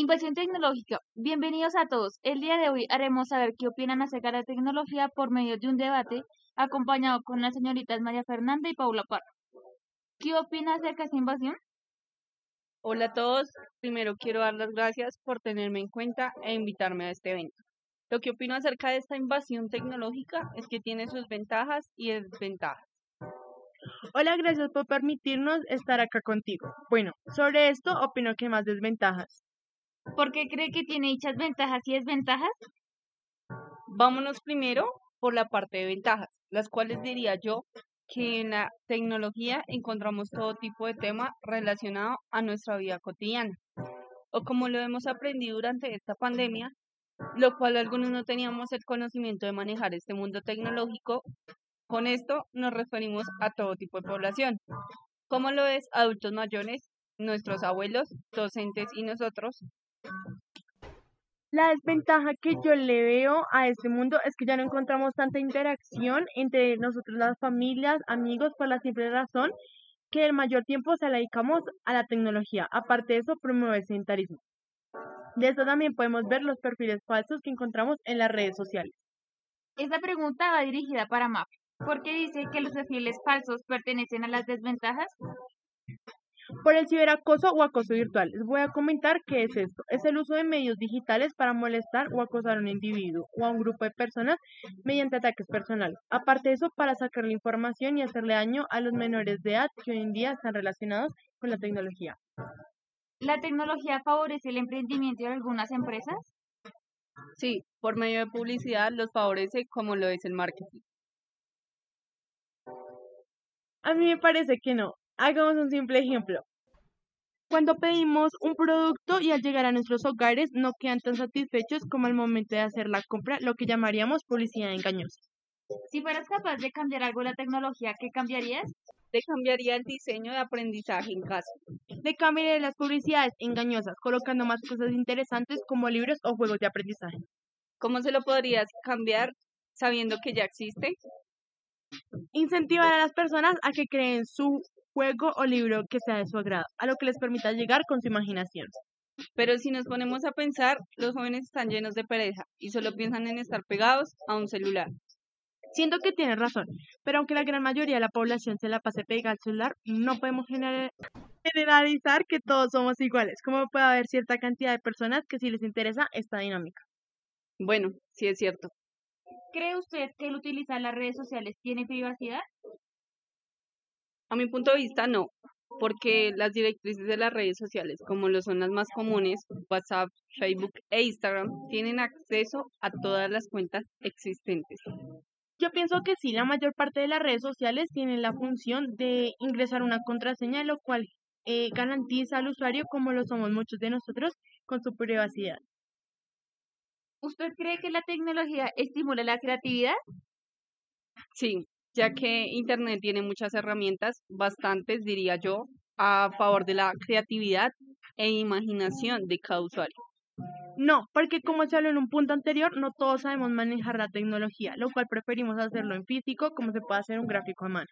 Invasión tecnológica. Bienvenidos a todos. El día de hoy haremos saber qué opinan acerca de la tecnología por medio de un debate acompañado con las señoritas María Fernanda y Paula Parra. ¿Qué opinan acerca de esta invasión? Hola a todos. Primero quiero dar las gracias por tenerme en cuenta e invitarme a este evento. Lo que opino acerca de esta invasión tecnológica es que tiene sus ventajas y desventajas. Hola, gracias por permitirnos estar acá contigo. Bueno, sobre esto opino que más desventajas. ¿Por qué cree que tiene dichas ventajas y desventajas? Vámonos primero por la parte de ventajas, las cuales diría yo que en la tecnología encontramos todo tipo de tema relacionado a nuestra vida cotidiana. O como lo hemos aprendido durante esta pandemia, lo cual algunos no teníamos el conocimiento de manejar este mundo tecnológico. Con esto nos referimos a todo tipo de población, como lo es adultos mayores, nuestros abuelos, docentes y nosotros. La desventaja que yo le veo a este mundo es que ya no encontramos tanta interacción entre nosotros las familias, amigos, por la simple razón que el mayor tiempo se la dedicamos a la tecnología. Aparte de eso, promueve el sedentarismo. De eso también podemos ver los perfiles falsos que encontramos en las redes sociales. Esta pregunta va dirigida para MAP, porque dice que los perfiles falsos pertenecen a las desventajas. Por el ciberacoso o acoso virtual, les voy a comentar qué es esto. Es el uso de medios digitales para molestar o acosar a un individuo o a un grupo de personas mediante ataques personales. Aparte de eso, para sacarle información y hacerle daño a los menores de edad que hoy en día están relacionados con la tecnología. ¿La tecnología favorece el emprendimiento de algunas empresas? Sí, por medio de publicidad los favorece como lo es el marketing. A mí me parece que no. Hagamos un simple ejemplo. Cuando pedimos un producto y al llegar a nuestros hogares no quedan tan satisfechos como al momento de hacer la compra, lo que llamaríamos publicidad engañosa. Si fueras capaz de cambiar algo en la tecnología, ¿qué cambiarías? Te cambiaría el diseño de aprendizaje en casa. Le cambiaría las publicidades engañosas, colocando más cosas interesantes como libros o juegos de aprendizaje. ¿Cómo se lo podrías cambiar sabiendo que ya existe? Incentivar a las personas a que creen su juego o libro que sea de su agrado, a lo que les permita llegar con su imaginación. Pero si nos ponemos a pensar, los jóvenes están llenos de pereza y solo piensan en estar pegados a un celular. Siento que tienes razón, pero aunque la gran mayoría de la población se la pase pegada al celular, no podemos generalizar que todos somos iguales, como puede haber cierta cantidad de personas que sí les interesa esta dinámica. Bueno, sí es cierto. ¿Cree usted que el utilizar las redes sociales tiene privacidad? A mi punto de vista, no, porque las directrices de las redes sociales, como lo son las más comunes, WhatsApp, Facebook e Instagram, tienen acceso a todas las cuentas existentes. Yo pienso que sí, la mayor parte de las redes sociales tienen la función de ingresar una contraseña, lo cual eh, garantiza al usuario, como lo somos muchos de nosotros, con su privacidad. ¿Usted cree que la tecnología estimula la creatividad? Sí, ya que Internet tiene muchas herramientas, bastantes diría yo, a favor de la creatividad e imaginación de cada usuario. No, porque como se habló en un punto anterior, no todos sabemos manejar la tecnología, lo cual preferimos hacerlo en físico como se puede hacer un gráfico a mano.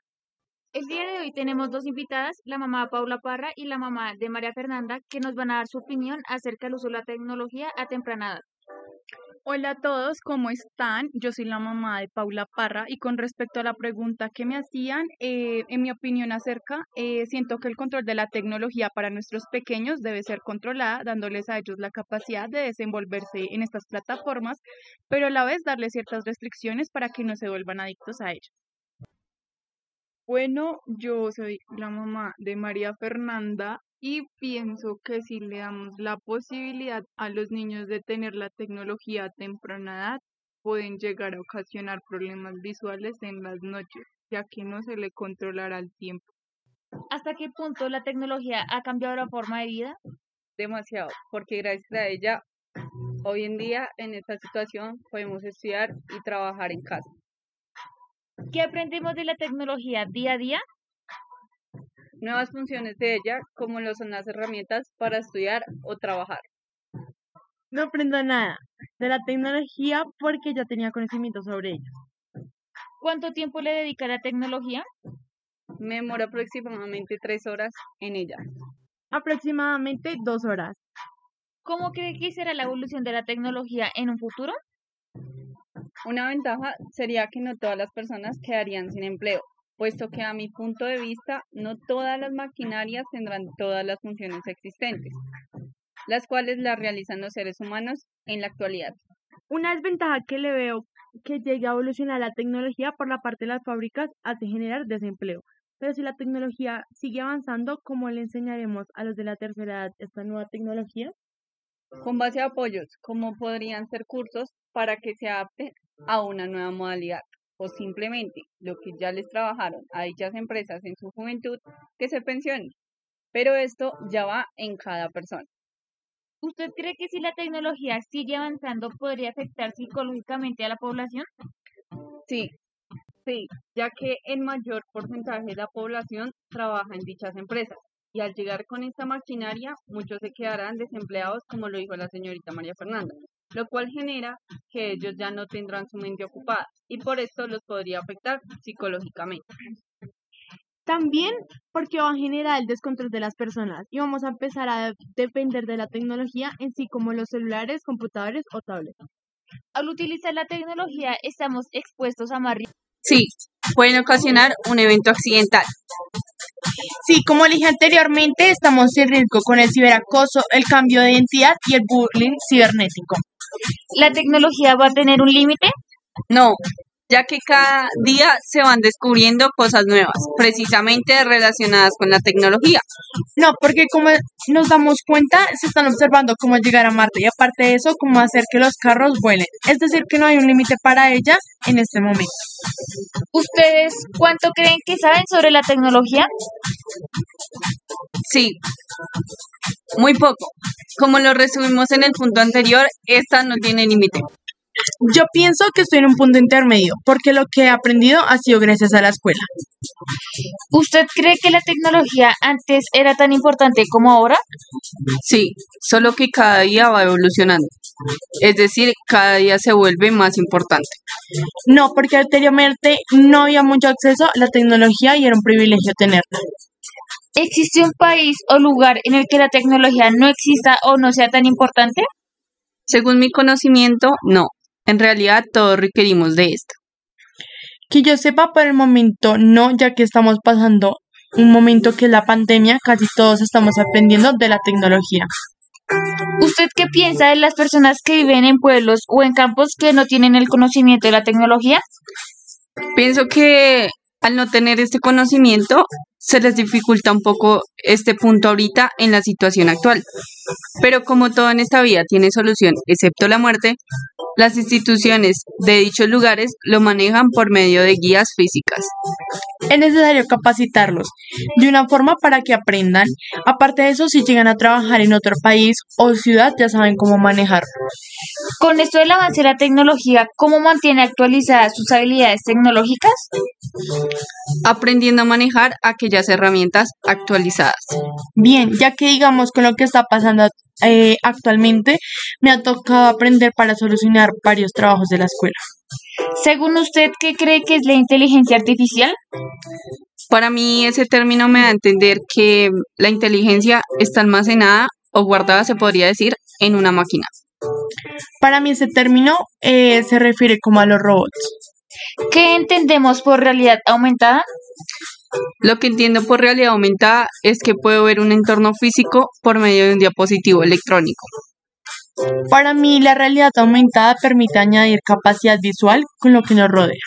El día de hoy tenemos dos invitadas, la mamá Paula Parra y la mamá de María Fernanda, que nos van a dar su opinión acerca del uso de la tecnología a temprana edad. Hola a todos, ¿cómo están? Yo soy la mamá de Paula Parra y con respecto a la pregunta que me hacían, eh, en mi opinión acerca, eh, siento que el control de la tecnología para nuestros pequeños debe ser controlada, dándoles a ellos la capacidad de desenvolverse en estas plataformas, pero a la vez darles ciertas restricciones para que no se vuelvan adictos a ellas. Bueno, yo soy la mamá de María Fernanda y pienso que si le damos la posibilidad a los niños de tener la tecnología a temprana edad, pueden llegar a ocasionar problemas visuales en las noches, ya que no se le controlará el tiempo. ¿Hasta qué punto la tecnología ha cambiado la forma de vida? Demasiado, porque gracias a ella, hoy en día en esta situación podemos estudiar y trabajar en casa. ¿Qué aprendemos de la tecnología día a día? Nuevas funciones de ella, como lo son las herramientas para estudiar o trabajar. No aprendo nada de la tecnología porque ya tenía conocimiento sobre ella. ¿Cuánto tiempo le dedica a la tecnología? Me demoro aproximadamente tres horas en ella. Aproximadamente dos horas. ¿Cómo cree que será la evolución de la tecnología en un futuro? Una ventaja sería que no todas las personas quedarían sin empleo, puesto que a mi punto de vista no todas las maquinarias tendrán todas las funciones existentes, las cuales las realizan los seres humanos en la actualidad. Una desventaja que le veo que llegue a evolucionar la tecnología por la parte de las fábricas hace generar desempleo. Pero si la tecnología sigue avanzando, ¿cómo le enseñaremos a los de la tercera edad esta nueva tecnología? Con base a apoyos, como podrían ser cursos para que se adapten a una nueva modalidad o simplemente lo que ya les trabajaron a dichas empresas en su juventud, que se pensionen. Pero esto ya va en cada persona. ¿Usted cree que si la tecnología sigue avanzando podría afectar psicológicamente a la población? Sí, sí, ya que el mayor porcentaje de la población trabaja en dichas empresas y al llegar con esta maquinaria muchos se quedarán desempleados, como lo dijo la señorita María Fernanda, lo cual genera que ellos ya no tendrán su mente ocupada y por esto los podría afectar psicológicamente. También porque va a generar el descontrol de las personas y vamos a empezar a depender de la tecnología en sí como los celulares, computadores o tablets. Al utilizar la tecnología estamos expuestos a más Sí, pueden ocasionar un evento accidental. Sí, como dije anteriormente, estamos en riesgo con el ciberacoso, el cambio de identidad y el bullying cibernético. ¿La tecnología va a tener un límite? No, ya que cada día se van descubriendo cosas nuevas, precisamente relacionadas con la tecnología. No, porque como nos damos cuenta, se están observando cómo llegar a Marte y aparte de eso, cómo hacer que los carros vuelen. Es decir, que no hay un límite para ella en este momento. ¿Ustedes cuánto creen que saben sobre la tecnología? Sí, muy poco. Como lo resumimos en el punto anterior, esta no tiene límite. Yo pienso que estoy en un punto intermedio, porque lo que he aprendido ha sido gracias a la escuela. ¿Usted cree que la tecnología antes era tan importante como ahora? Sí, solo que cada día va evolucionando. Es decir, cada día se vuelve más importante. No, porque anteriormente no había mucho acceso a la tecnología y era un privilegio tenerla. ¿Existe un país o lugar en el que la tecnología no exista o no sea tan importante? Según mi conocimiento, no. En realidad todos requerimos de esto. Que yo sepa por el momento no, ya que estamos pasando un momento que es la pandemia, casi todos estamos aprendiendo de la tecnología. ¿Usted qué piensa de las personas que viven en pueblos o en campos que no tienen el conocimiento de la tecnología? Pienso que al no tener este conocimiento se les dificulta un poco este punto ahorita en la situación actual. Pero como todo en esta vida tiene solución, excepto la muerte, las instituciones de dichos lugares lo manejan por medio de guías físicas. Es necesario capacitarlos de una forma para que aprendan. Aparte de eso, si llegan a trabajar en otro país o ciudad, ya saben cómo manejarlo. Con esto del avance de la tecnología, ¿cómo mantiene actualizadas sus habilidades tecnológicas? Aprendiendo a manejar aquellas herramientas actualizadas. Bien, ya que digamos con lo que está pasando eh, actualmente me ha tocado aprender para solucionar varios trabajos de la escuela. Según usted, ¿qué cree que es la inteligencia artificial? Para mí ese término me da a entender que la inteligencia está almacenada o guardada, se podría decir, en una máquina. Para mí ese término eh, se refiere como a los robots. ¿Qué entendemos por realidad aumentada? Lo que entiendo por realidad aumentada es que puedo ver un entorno físico por medio de un dispositivo electrónico. Para mí, la realidad aumentada permite añadir capacidad visual con lo que nos rodea.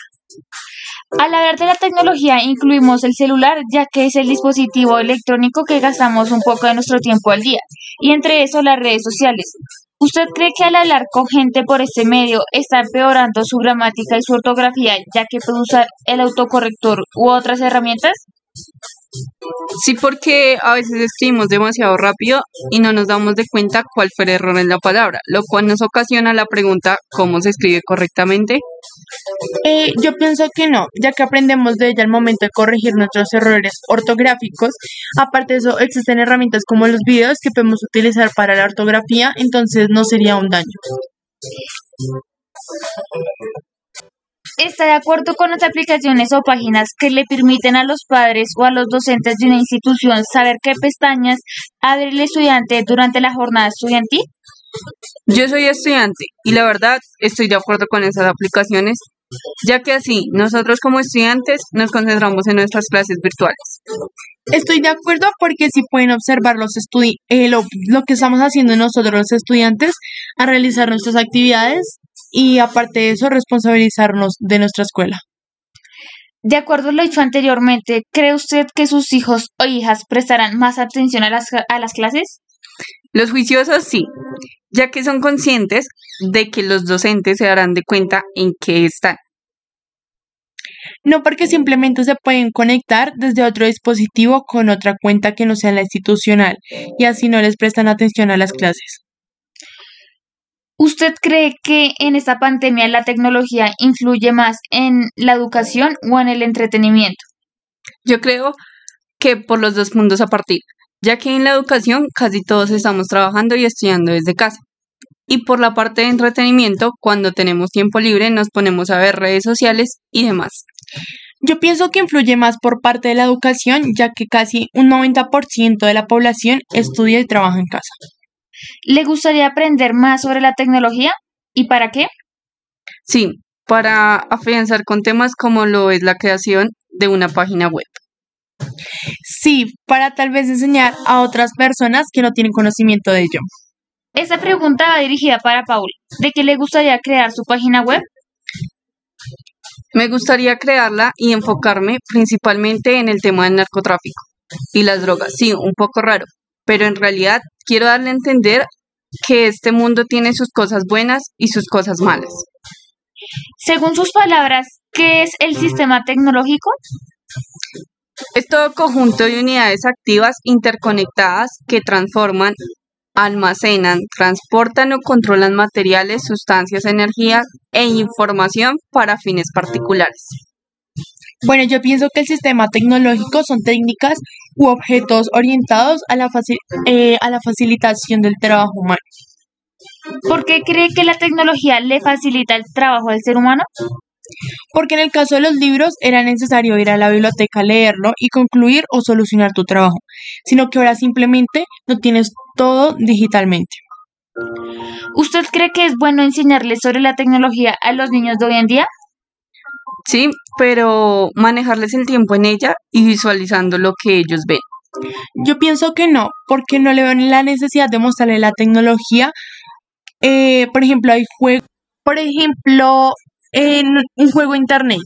Al hablar de la tecnología, incluimos el celular, ya que es el dispositivo electrónico que gastamos un poco de nuestro tiempo al día, y entre eso las redes sociales. ¿Usted cree que al hablar con gente por este medio está empeorando su gramática y su ortografía, ya que puede usar el autocorrector u otras herramientas? Sí, porque a veces escribimos demasiado rápido y no nos damos de cuenta cuál fue el error en la palabra, lo cual nos ocasiona la pregunta ¿cómo se escribe correctamente? Eh, yo pienso que no, ya que aprendemos de ella al momento de corregir nuestros errores ortográficos. Aparte de eso, existen herramientas como los videos que podemos utilizar para la ortografía, entonces no sería un daño. ¿Está de acuerdo con las aplicaciones o páginas que le permiten a los padres o a los docentes de una institución saber qué pestañas abre el estudiante durante la jornada estudiantil? Yo soy estudiante y la verdad estoy de acuerdo con esas aplicaciones, ya que así nosotros como estudiantes nos concentramos en nuestras clases virtuales. Estoy de acuerdo porque si pueden observar los estudi eh, lo, lo que estamos haciendo nosotros los estudiantes a realizar nuestras actividades y aparte de eso responsabilizarnos de nuestra escuela. De acuerdo a lo dicho anteriormente, ¿cree usted que sus hijos o hijas prestarán más atención a las, a las clases? Los juiciosos sí, ya que son conscientes de que los docentes se darán de cuenta en qué están. No porque simplemente se pueden conectar desde otro dispositivo con otra cuenta que no sea la institucional y así no les prestan atención a las clases. ¿Usted cree que en esta pandemia la tecnología influye más en la educación o en el entretenimiento? Yo creo que por los dos puntos a partir, ya que en la educación casi todos estamos trabajando y estudiando desde casa. Y por la parte de entretenimiento, cuando tenemos tiempo libre nos ponemos a ver redes sociales y demás. Yo pienso que influye más por parte de la educación, ya que casi un 90% de la población estudia y trabaja en casa. ¿Le gustaría aprender más sobre la tecnología? ¿Y para qué? Sí, para afianzar con temas como lo es la creación de una página web. Sí, para tal vez enseñar a otras personas que no tienen conocimiento de ello. Esta pregunta va dirigida para Paul. ¿De qué le gustaría crear su página web? Me gustaría crearla y enfocarme principalmente en el tema del narcotráfico y las drogas. Sí, un poco raro, pero en realidad quiero darle a entender que este mundo tiene sus cosas buenas y sus cosas malas. Según sus palabras, ¿qué es el sistema tecnológico? Es todo conjunto de unidades activas interconectadas que transforman, almacenan, transportan o controlan materiales, sustancias, energía e información para fines particulares. Bueno, yo pienso que el sistema tecnológico son técnicas u objetos orientados a la, faci- eh, a la facilitación del trabajo humano. ¿Por qué cree que la tecnología le facilita el trabajo al ser humano? Porque en el caso de los libros era necesario ir a la biblioteca a leerlo y concluir o solucionar tu trabajo, sino que ahora simplemente lo tienes todo digitalmente. ¿Usted cree que es bueno enseñarles sobre la tecnología a los niños de hoy en día? Sí, pero manejarles el tiempo en ella y visualizando lo que ellos ven. Yo pienso que no, porque no le veo la necesidad de mostrarle la tecnología. Eh, por ejemplo, hay juegos, por ejemplo, en un juego internet.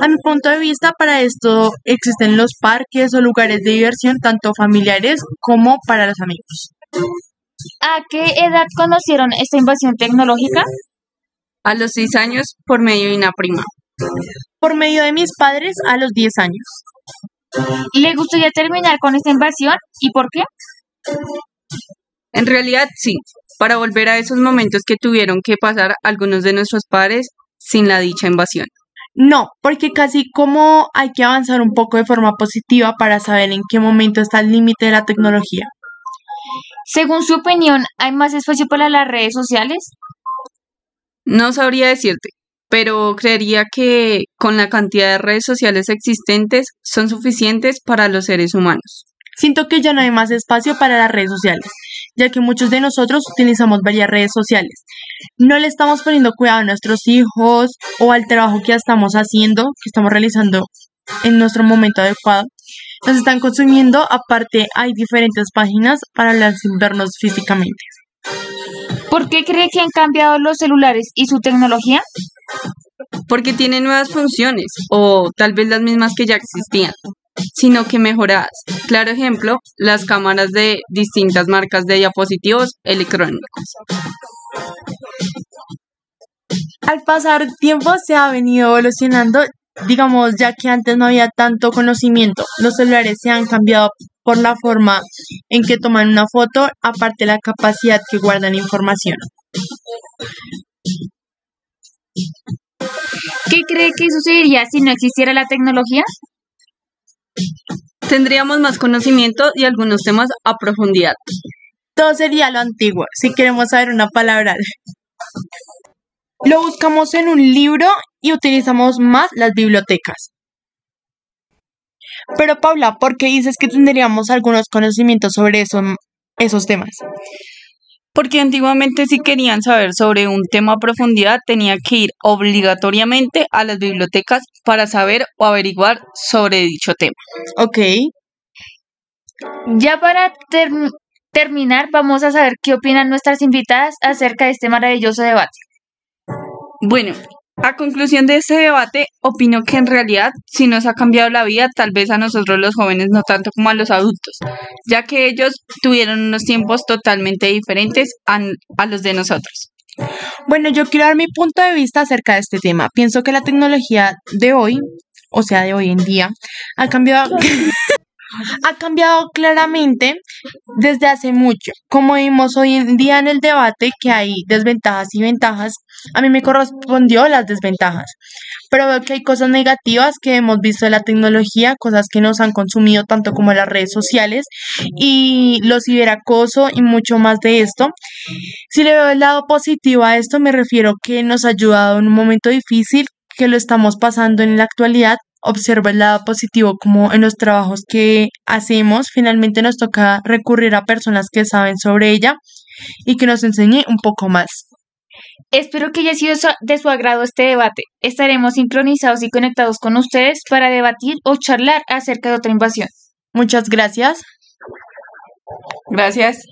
A mi punto de vista, para esto existen los parques o lugares de diversión, tanto familiares como para los amigos. ¿A qué edad conocieron esta invasión tecnológica? A los seis años por medio de una prima. Por medio de mis padres a los 10 años. ¿Le gustaría terminar con esta invasión y por qué? En realidad sí, para volver a esos momentos que tuvieron que pasar algunos de nuestros padres sin la dicha invasión. No, porque casi como hay que avanzar un poco de forma positiva para saber en qué momento está el límite de la tecnología. Según su opinión, ¿hay más espacio para las redes sociales? No sabría decirte, pero creería que con la cantidad de redes sociales existentes son suficientes para los seres humanos. Siento que ya no hay más espacio para las redes sociales, ya que muchos de nosotros utilizamos varias redes sociales. No le estamos poniendo cuidado a nuestros hijos o al trabajo que ya estamos haciendo, que estamos realizando en nuestro momento adecuado. Nos están consumiendo, aparte hay diferentes páginas para las vernos físicamente. ¿Por qué cree que han cambiado los celulares y su tecnología? Porque tienen nuevas funciones o tal vez las mismas que ya existían, sino que mejoradas. Claro ejemplo, las cámaras de distintas marcas de diapositivos electrónicos. Al pasar tiempo se ha venido evolucionando, digamos, ya que antes no había tanto conocimiento. Los celulares se han cambiado por la forma en que toman una foto, aparte la capacidad que guardan información. ¿Qué cree que sucedería si no existiera la tecnología? Tendríamos más conocimiento y algunos temas a profundidad. Todo sería lo antiguo, si queremos saber una palabra. Lo buscamos en un libro y utilizamos más las bibliotecas. Pero Paula, ¿por qué dices que tendríamos algunos conocimientos sobre eso, esos temas? Porque antiguamente si querían saber sobre un tema a profundidad tenía que ir obligatoriamente a las bibliotecas para saber o averiguar sobre dicho tema. Ok. Ya para ter- terminar, vamos a saber qué opinan nuestras invitadas acerca de este maravilloso debate. Bueno, a conclusión de este debate, opino que en realidad sí nos ha cambiado la vida, tal vez a nosotros los jóvenes no tanto como a los adultos, ya que ellos tuvieron unos tiempos totalmente diferentes a, a los de nosotros. Bueno, yo quiero dar mi punto de vista acerca de este tema. Pienso que la tecnología de hoy, o sea, de hoy en día, ha cambiado, ha cambiado claramente desde hace mucho. Como vimos hoy en día en el debate que hay desventajas y ventajas, a mí me correspondió las desventajas. Pero veo que hay cosas negativas que hemos visto de la tecnología, cosas que nos han consumido tanto como las redes sociales y los ciberacoso y mucho más de esto. Si le veo el lado positivo a esto, me refiero que nos ha ayudado en un momento difícil que lo estamos pasando en la actualidad. Observo el lado positivo como en los trabajos que hacemos, finalmente nos toca recurrir a personas que saben sobre ella y que nos enseñe un poco más. Espero que haya sido de su agrado este debate. Estaremos sincronizados y conectados con ustedes para debatir o charlar acerca de otra invasión. Muchas gracias. Gracias.